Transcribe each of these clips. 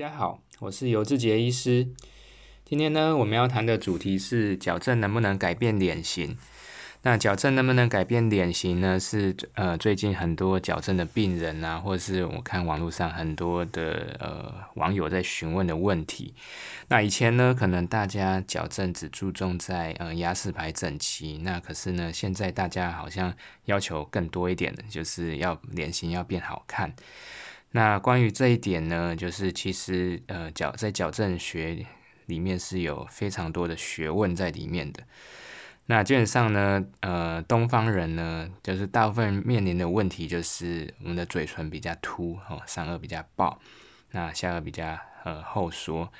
大家好，我是尤志杰医师。今天呢，我们要谈的主题是矫正能不能改变脸型？那矫正能不能改变脸型呢？是呃，最近很多矫正的病人啊，或者是我看网络上很多的呃网友在询问的问题。那以前呢，可能大家矫正只注重在呃牙齿排整齐，那可是呢，现在大家好像要求更多一点的，就是要脸型要变好看。那关于这一点呢，就是其实呃矫在矫正学里面是有非常多的学问在里面的。那基本上呢，呃，东方人呢，就是大部分面临的问题就是我们的嘴唇比较凸，哦，上颚比较爆，那下颚比较呃后缩。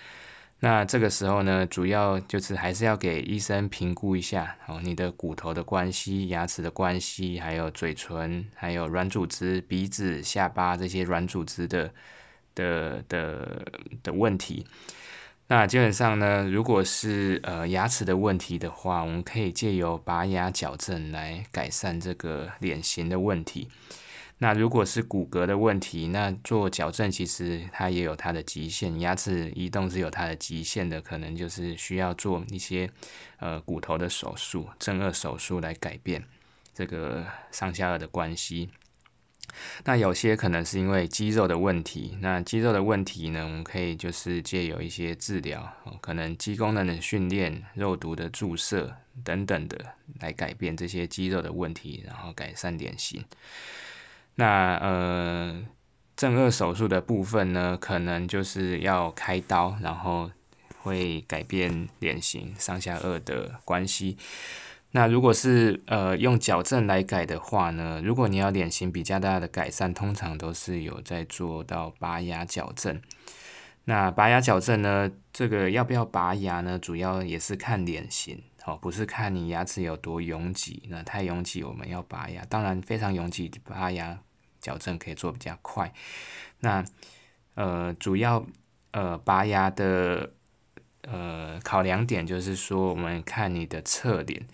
那这个时候呢，主要就是还是要给医生评估一下，哦，你的骨头的关系、牙齿的关系，还有嘴唇、还有软组织、鼻子、下巴这些软组织的的的的问题。那基本上呢，如果是呃牙齿的问题的话，我们可以借由拔牙矫正来改善这个脸型的问题。那如果是骨骼的问题，那做矫正其实它也有它的极限，牙齿移动是有它的极限的，可能就是需要做一些呃骨头的手术、正颚手术来改变这个上下颚的关系。那有些可能是因为肌肉的问题，那肌肉的问题呢，我们可以就是借有一些治疗，可能肌功能的训练、肉毒的注射等等的，来改变这些肌肉的问题，然后改善脸型。那呃，正颚手术的部分呢，可能就是要开刀，然后会改变脸型、上下颚的关系。那如果是呃用矫正来改的话呢？如果你要脸型比较大的改善，通常都是有在做到拔牙矫正。那拔牙矫正呢，这个要不要拔牙呢？主要也是看脸型，哦，不是看你牙齿有多拥挤。那太拥挤，我们要拔牙。当然，非常拥挤，拔牙矫正可以做比较快。那呃，主要呃拔牙的呃考量点就是说，我们看你的侧脸。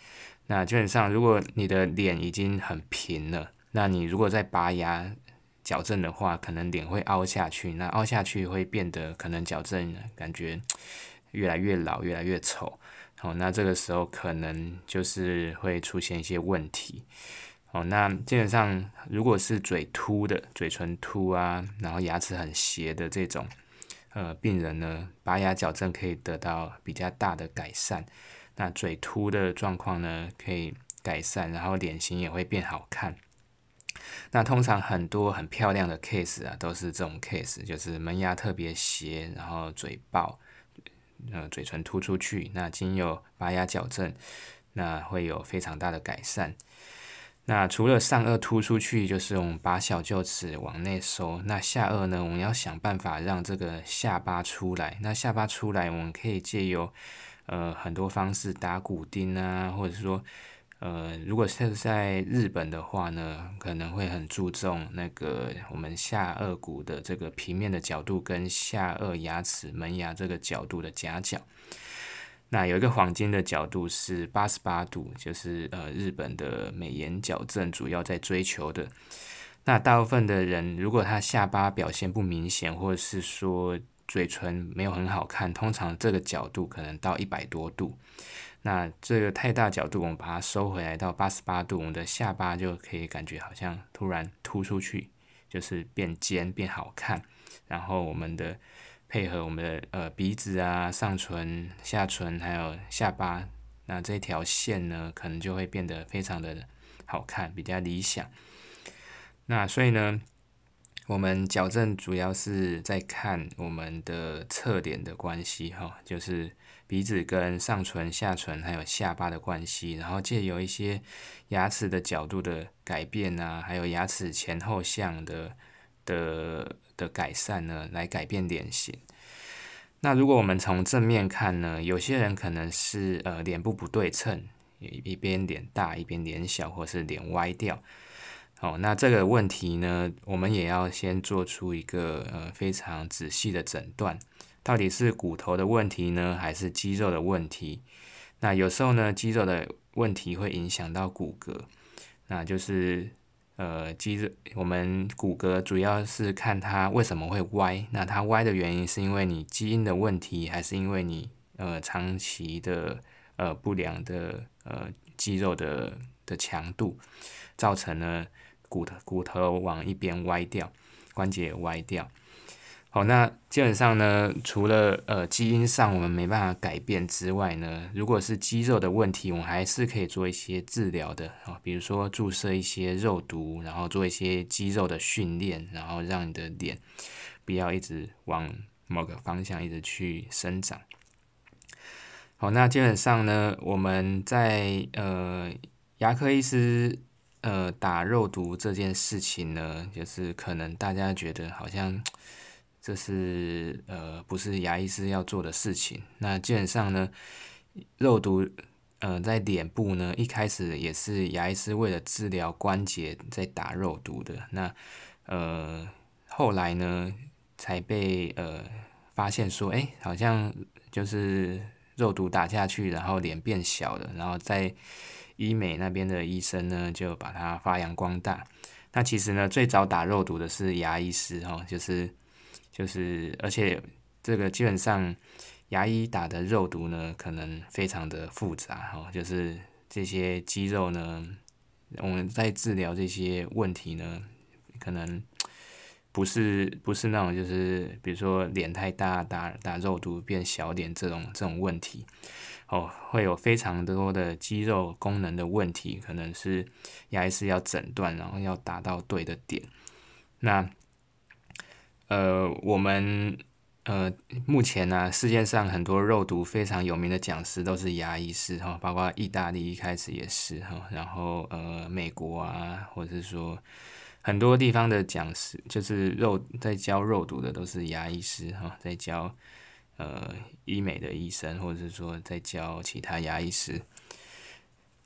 那基本上，如果你的脸已经很平了，那你如果再拔牙矫正的话，可能脸会凹下去。那凹下去会变得可能矫正感觉越来越老，越来越丑。哦，那这个时候可能就是会出现一些问题。哦，那基本上如果是嘴凸的、嘴唇凸啊，然后牙齿很斜的这种呃病人呢，拔牙矫正可以得到比较大的改善。那嘴凸的状况呢，可以改善，然后脸型也会变好看。那通常很多很漂亮的 case 啊，都是这种 case，就是门牙特别斜，然后嘴爆，呃，嘴唇突出去。那经由拔牙矫正，那会有非常大的改善。那除了上颚突出去，就是我们把小臼齿往内收。那下颚呢，我们要想办法让这个下巴出来。那下巴出来，我们可以借由呃，很多方式打骨钉啊，或者说，呃，如果是在日本的话呢，可能会很注重那个我们下颚骨的这个平面的角度跟下颚牙齿门牙这个角度的夹角。那有一个黄金的角度是八十八度，就是呃日本的美颜矫正主要在追求的。那大部分的人如果他下巴表现不明显，或者是说，嘴唇没有很好看，通常这个角度可能到一百多度，那这个太大角度，我们把它收回来到八十八度，我们的下巴就可以感觉好像突然突出去，就是变尖变好看。然后我们的配合我们的呃鼻子啊、上唇、下唇还有下巴，那这条线呢，可能就会变得非常的好看，比较理想。那所以呢？我们矫正主要是在看我们的侧脸的关系，哈，就是鼻子跟上唇、下唇还有下巴的关系，然后借由一些牙齿的角度的改变啊，还有牙齿前后向的的的改善呢，来改变脸型。那如果我们从正面看呢，有些人可能是呃脸部不对称，一边脸大，一边脸小，或是脸歪掉。哦，那这个问题呢，我们也要先做出一个呃非常仔细的诊断，到底是骨头的问题呢，还是肌肉的问题？那有时候呢，肌肉的问题会影响到骨骼，那就是呃，肌肉我们骨骼主要是看它为什么会歪。那它歪的原因是因为你基因的问题，还是因为你呃长期的呃不良的呃肌肉的的强度，造成了骨头骨头往一边歪掉，关节歪掉。好，那基本上呢，除了呃基因上我们没办法改变之外呢，如果是肌肉的问题，我们还是可以做一些治疗的啊，比如说注射一些肉毒，然后做一些肌肉的训练，然后让你的脸不要一直往某个方向一直去生长。好，那基本上呢，我们在呃牙科医师呃打肉毒这件事情呢，就是可能大家觉得好像。这是呃不是牙医师要做的事情。那基本上呢，肉毒呃在脸部呢一开始也是牙医师为了治疗关节在打肉毒的。那呃后来呢才被呃发现说，哎，好像就是肉毒打下去，然后脸变小了，然后在医美那边的医生呢就把它发扬光大。那其实呢最早打肉毒的是牙医师哈，就是。就是，而且这个基本上牙医打的肉毒呢，可能非常的复杂哈。就是这些肌肉呢，我们在治疗这些问题呢，可能不是不是那种就是比如说脸太大打打肉毒变小脸这种这种问题哦，会有非常多的肌肉功能的问题，可能是牙医是要诊断，然后要打到对的点，那。呃，我们呃，目前呢，世界上很多肉毒非常有名的讲师都是牙医师哈，包括意大利一开始也是哈，然后呃，美国啊，或者是说很多地方的讲师，就是肉在教肉毒的都是牙医师哈，在教呃医美的医生，或者是说在教其他牙医师。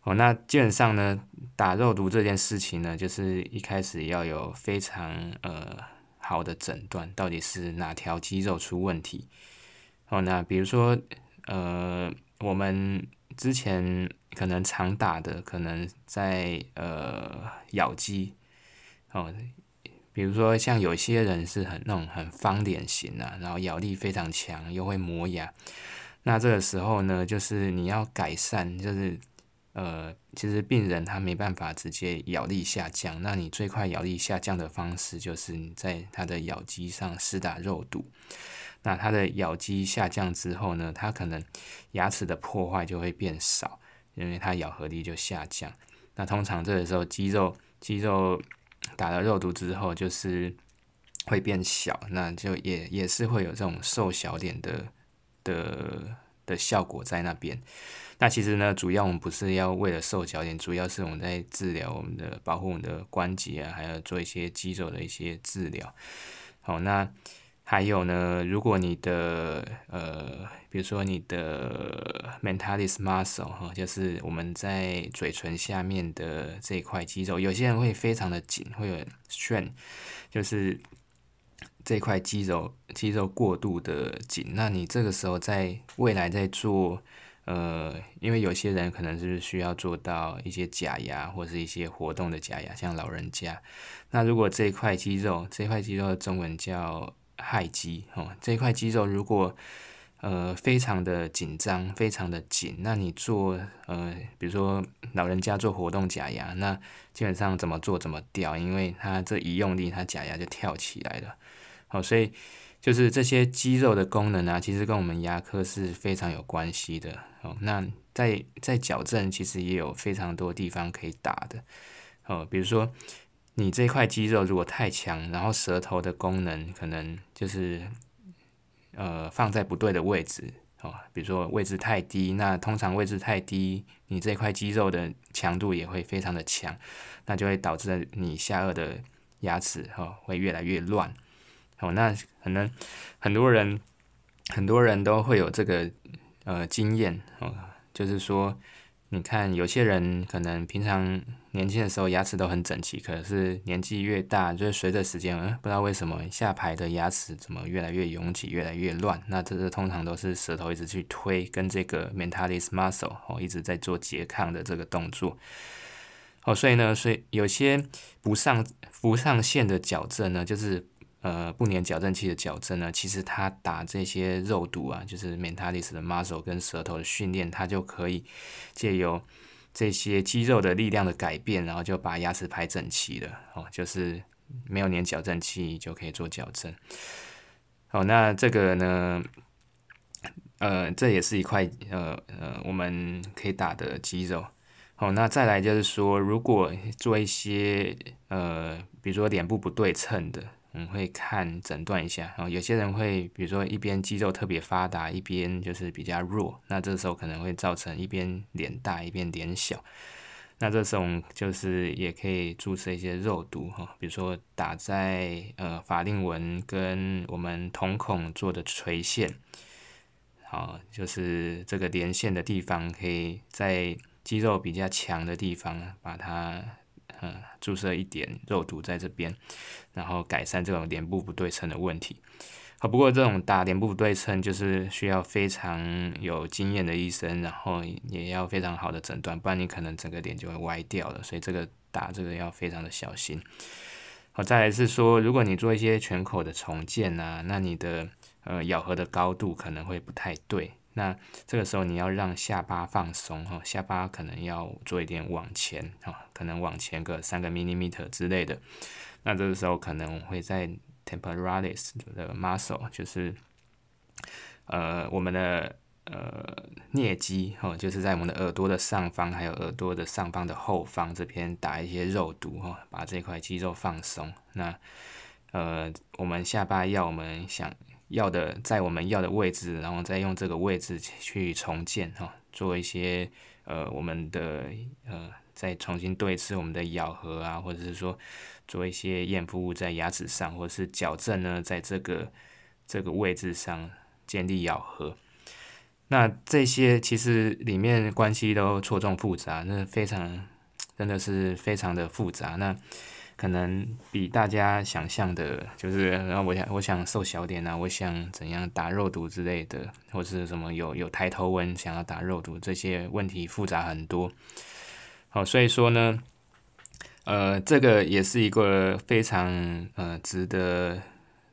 哦，那基本上呢，打肉毒这件事情呢，就是一开始要有非常呃。好的诊断到底是哪条肌肉出问题？哦，那比如说，呃，我们之前可能常打的，可能在呃咬肌，哦，比如说像有些人是很那种很方脸型的，然后咬力非常强，又会磨牙，那这个时候呢，就是你要改善，就是。呃，其实病人他没办法直接咬力下降，那你最快咬力下降的方式就是你在他的咬肌上施打肉毒。那他的咬肌下降之后呢，他可能牙齿的破坏就会变少，因为他咬合力就下降。那通常这个时候肌肉肌肉打了肉毒之后，就是会变小，那就也也是会有这种瘦小点的的的效果在那边。那其实呢，主要我们不是要为了瘦小点，主要是我们在治疗我们的保护我们的关节啊，还要做一些肌肉的一些治疗。好，那还有呢，如果你的呃，比如说你的 mentalis muscle 哈，就是我们在嘴唇下面的这一块肌肉，有些人会非常的紧，会有 strain，就是这块肌肉肌肉过度的紧，那你这个时候在未来在做。呃，因为有些人可能是需要做到一些假牙或是一些活动的假牙，像老人家。那如果这一块肌肉，这块肌肉的中文叫亥肌哦，这块肌肉如果呃非常的紧张，非常的紧，那你做呃，比如说老人家做活动假牙，那基本上怎么做怎么掉，因为他这一用力，他假牙就跳起来了。好，所以。就是这些肌肉的功能啊，其实跟我们牙科是非常有关系的哦。那在在矫正，其实也有非常多地方可以打的哦。比如说，你这块肌肉如果太强，然后舌头的功能可能就是呃放在不对的位置哦。比如说位置太低，那通常位置太低，你这块肌肉的强度也会非常的强，那就会导致你下颚的牙齿哈会越来越乱。哦，那可能很多人很多人都会有这个呃经验哦，就是说，你看有些人可能平常年轻的时候牙齿都很整齐，可是年纪越大，就是随着时间，嗯，不知道为什么下排的牙齿怎么越来越拥挤，越来越乱。那这是通常都是舌头一直去推，跟这个 mentalis muscle 哦一直在做拮抗的这个动作。哦，所以呢，所以有些不上不上线的矫正呢，就是呃不粘矫正器的矫正呢，其实它打这些肉毒啊，就是 mentalis 的 muscle 跟舌头的训练，它就可以借由这些肌肉的力量的改变，然后就把牙齿排整齐了。哦，就是没有粘矫正器就可以做矫正。好，那这个呢，呃，这也是一块呃呃我们可以打的肌肉。好，那再来就是说，如果做一些呃，比如说脸部不对称的，我们会看诊断一下。然后有些人会，比如说一边肌肉特别发达，一边就是比较弱，那这时候可能会造成一边脸大，一边脸小。那这种就是也可以注射一些肉毒哈，比如说打在呃法令纹跟我们瞳孔做的垂线，好，就是这个连线的地方，可以在。肌肉比较强的地方，把它嗯注射一点肉毒在这边，然后改善这种脸部不对称的问题。好，不过这种打脸部不对称就是需要非常有经验的医生，然后也要非常好的诊断，不然你可能整个脸就会歪掉了。所以这个打这个要非常的小心。好，再来是说，如果你做一些全口的重建啊，那你的呃咬合的高度可能会不太对。那这个时候你要让下巴放松哈，下巴可能要做一点往前哈，可能往前个三个 millimeter 之类的。那这个时候可能会在 temporalis 的 muscle，就是呃我们的呃颞肌哈，就是在我们的耳朵的上方，还有耳朵的上方的后方这边打一些肉毒哈，把这块肌肉放松。那呃我们下巴要我们想。要的在我们要的位置，然后再用这个位置去重建哈，做一些呃我们的呃再重新对次我们的咬合啊，或者是说做一些验肤物在牙齿上，或者是矫正呢，在这个这个位置上建立咬合。那这些其实里面关系都错综复杂，那非常真的是非常的复杂。那可能比大家想象的，就是然后我想我想瘦小点啊，我想怎样打肉毒之类的，或是什么有有抬头纹想要打肉毒，这些问题复杂很多。好，所以说呢，呃，这个也是一个非常呃值得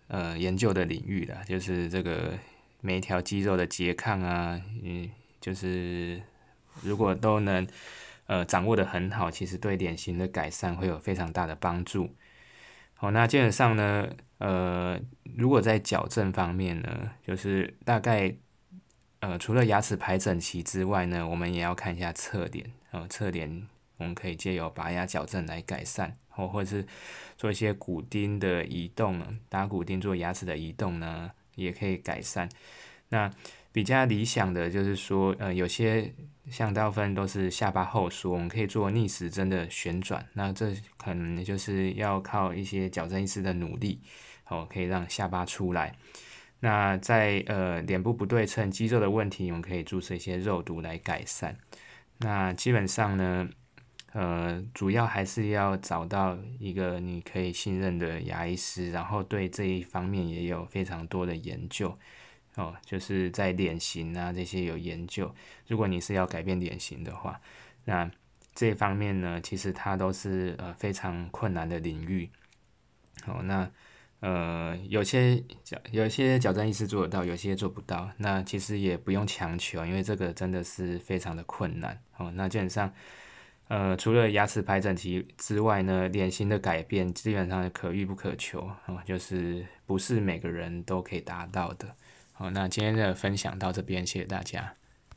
呃研究的领域的，就是这个每一条肌肉的拮抗啊，嗯，就是如果都能。呃，掌握的很好，其实对脸型的改善会有非常大的帮助。好，那基本上呢，呃，如果在矫正方面呢，就是大概呃，除了牙齿排整齐之外呢，我们也要看一下侧脸。呃，侧脸我们可以借由拔牙矫正来改善，或或者是做一些骨钉的移动，打骨钉做牙齿的移动呢，也可以改善。那比较理想的就是说，呃，有些像大部分都是下巴后缩，我们可以做逆时针的旋转。那这可能就是要靠一些矫正医师的努力，哦，可以让下巴出来。那在呃脸部不对称、肌肉的问题，我们可以注射一些肉毒来改善。那基本上呢，呃，主要还是要找到一个你可以信任的牙医师，然后对这一方面也有非常多的研究。哦，就是在脸型啊这些有研究。如果你是要改变脸型的话，那这方面呢，其实它都是呃非常困难的领域。哦，那呃有些有些矫正医师做得到，有些做不到。那其实也不用强求，因为这个真的是非常的困难。哦，那基本上呃除了牙齿排整齐之外呢，脸型的改变基本上可遇不可求。哦，就是不是每个人都可以达到的。好，那今天的分享到这边，谢谢大家。